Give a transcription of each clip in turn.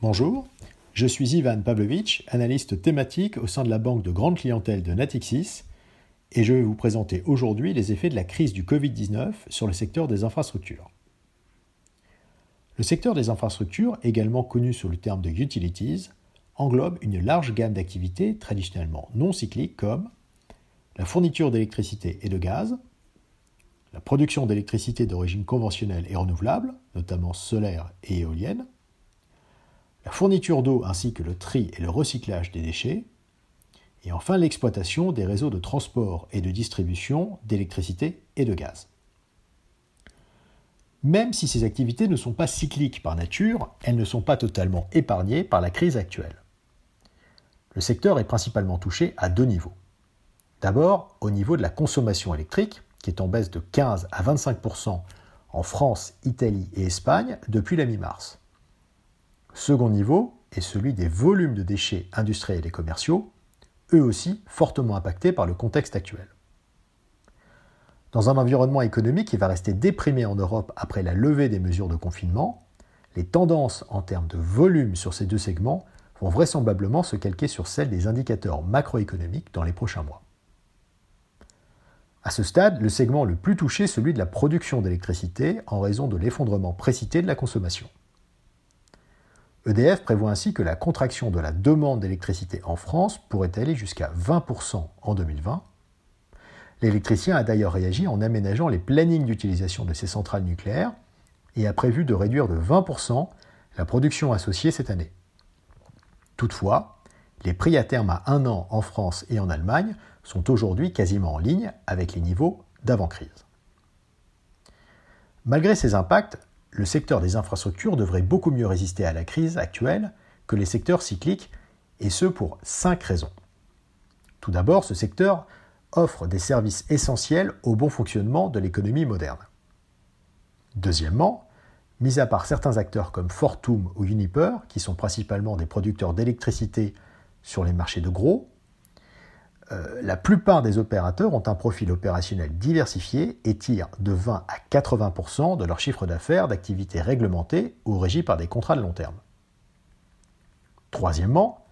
Bonjour, je suis Ivan Pavlovitch, analyste thématique au sein de la banque de grande clientèle de Natixis, et je vais vous présenter aujourd'hui les effets de la crise du Covid-19 sur le secteur des infrastructures. Le secteur des infrastructures, également connu sous le terme de utilities, englobe une large gamme d'activités traditionnellement non cycliques comme la fourniture d'électricité et de gaz, la production d'électricité d'origine conventionnelle et renouvelable, notamment solaire et éolienne, la fourniture d'eau ainsi que le tri et le recyclage des déchets, et enfin l'exploitation des réseaux de transport et de distribution d'électricité et de gaz. Même si ces activités ne sont pas cycliques par nature, elles ne sont pas totalement épargnées par la crise actuelle. Le secteur est principalement touché à deux niveaux. D'abord, au niveau de la consommation électrique, qui est en baisse de 15 à 25% en France, Italie et Espagne depuis la mi-mars. Second niveau est celui des volumes de déchets industriels et commerciaux, eux aussi fortement impactés par le contexte actuel. Dans un environnement économique qui va rester déprimé en Europe après la levée des mesures de confinement, les tendances en termes de volume sur ces deux segments vont vraisemblablement se calquer sur celles des indicateurs macroéconomiques dans les prochains mois. À ce stade, le segment le plus touché est celui de la production d'électricité en raison de l'effondrement précité de la consommation. EDF prévoit ainsi que la contraction de la demande d'électricité en France pourrait aller jusqu'à 20% en 2020. L'électricien a d'ailleurs réagi en aménageant les plannings d'utilisation de ses centrales nucléaires et a prévu de réduire de 20% la production associée cette année. Toutefois, les prix à terme à un an en France et en Allemagne sont aujourd'hui quasiment en ligne avec les niveaux d'avant-crise. Malgré ces impacts, le secteur des infrastructures devrait beaucoup mieux résister à la crise actuelle que les secteurs cycliques, et ce pour cinq raisons. Tout d'abord, ce secteur offre des services essentiels au bon fonctionnement de l'économie moderne. Deuxièmement, mis à part certains acteurs comme Fortum ou Uniper, qui sont principalement des producteurs d'électricité sur les marchés de gros, euh, la plupart des opérateurs ont un profil opérationnel diversifié et tirent de 20 à 80% de leur chiffre d'affaires d'activités réglementées ou régies par des contrats de long terme. Troisièmement,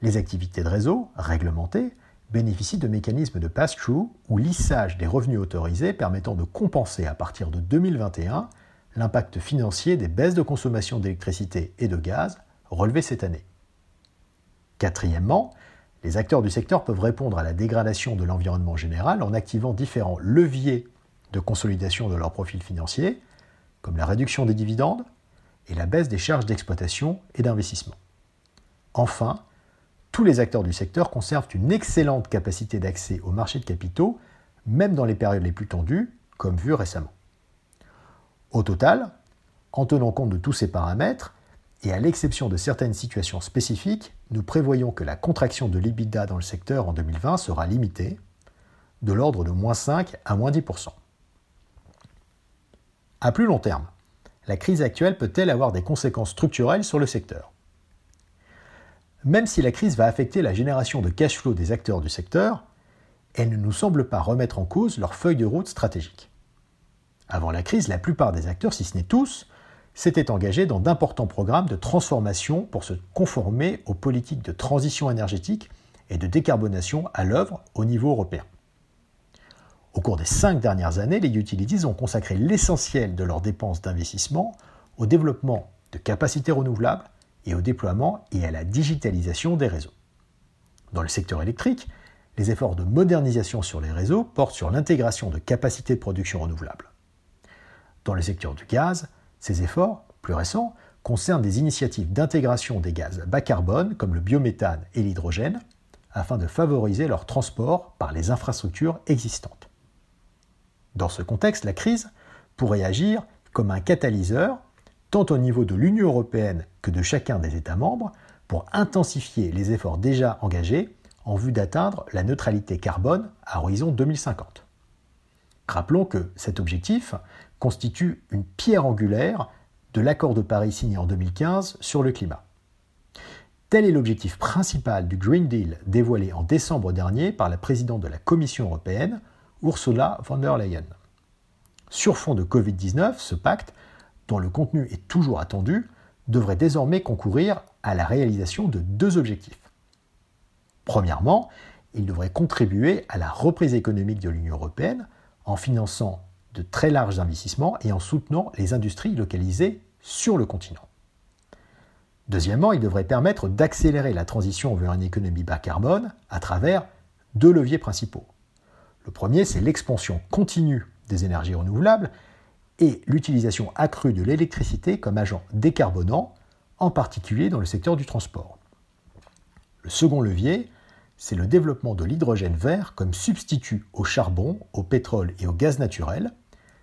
les activités de réseau réglementées bénéficient de mécanismes de pass-through ou lissage des revenus autorisés permettant de compenser à partir de 2021 l'impact financier des baisses de consommation d'électricité et de gaz relevées cette année. Quatrièmement, les acteurs du secteur peuvent répondre à la dégradation de l'environnement général en activant différents leviers de consolidation de leur profil financier, comme la réduction des dividendes et la baisse des charges d'exploitation et d'investissement. Enfin, tous les acteurs du secteur conservent une excellente capacité d'accès au marché de capitaux, même dans les périodes les plus tendues, comme vu récemment. Au total, en tenant compte de tous ces paramètres, et à l'exception de certaines situations spécifiques, nous prévoyons que la contraction de l'EBITDA dans le secteur en 2020 sera limitée, de l'ordre de moins 5 à moins 10%. À plus long terme, la crise actuelle peut-elle avoir des conséquences structurelles sur le secteur? Même si la crise va affecter la génération de cash flow des acteurs du secteur, elle ne nous semble pas remettre en cause leur feuille de route stratégique. Avant la crise, la plupart des acteurs, si ce n'est tous, s'était engagé dans d'importants programmes de transformation pour se conformer aux politiques de transition énergétique et de décarbonation à l'œuvre au niveau européen. Au cours des cinq dernières années, les utilities ont consacré l'essentiel de leurs dépenses d'investissement au développement de capacités renouvelables et au déploiement et à la digitalisation des réseaux. Dans le secteur électrique, les efforts de modernisation sur les réseaux portent sur l'intégration de capacités de production renouvelables. Dans le secteur du gaz, ces efforts, plus récents, concernent des initiatives d'intégration des gaz bas carbone comme le biométhane et l'hydrogène, afin de favoriser leur transport par les infrastructures existantes. Dans ce contexte, la crise pourrait agir comme un catalyseur, tant au niveau de l'Union européenne que de chacun des États membres, pour intensifier les efforts déjà engagés en vue d'atteindre la neutralité carbone à horizon 2050. Rappelons que cet objectif constitue une pierre angulaire de l'accord de Paris signé en 2015 sur le climat. Tel est l'objectif principal du Green Deal dévoilé en décembre dernier par la présidente de la Commission européenne, Ursula von der Leyen. Sur fond de Covid-19, ce pacte, dont le contenu est toujours attendu, devrait désormais concourir à la réalisation de deux objectifs. Premièrement, il devrait contribuer à la reprise économique de l'Union européenne en finançant de très larges investissements et en soutenant les industries localisées sur le continent. Deuxièmement, il devrait permettre d'accélérer la transition vers une économie bas carbone à travers deux leviers principaux. Le premier, c'est l'expansion continue des énergies renouvelables et l'utilisation accrue de l'électricité comme agent décarbonant, en particulier dans le secteur du transport. Le second levier, c'est le développement de l'hydrogène vert comme substitut au charbon, au pétrole et au gaz naturel,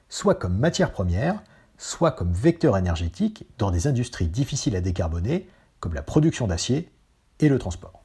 soit comme matière première, soit comme vecteur énergétique dans des industries difficiles à décarboner, comme la production d'acier et le transport.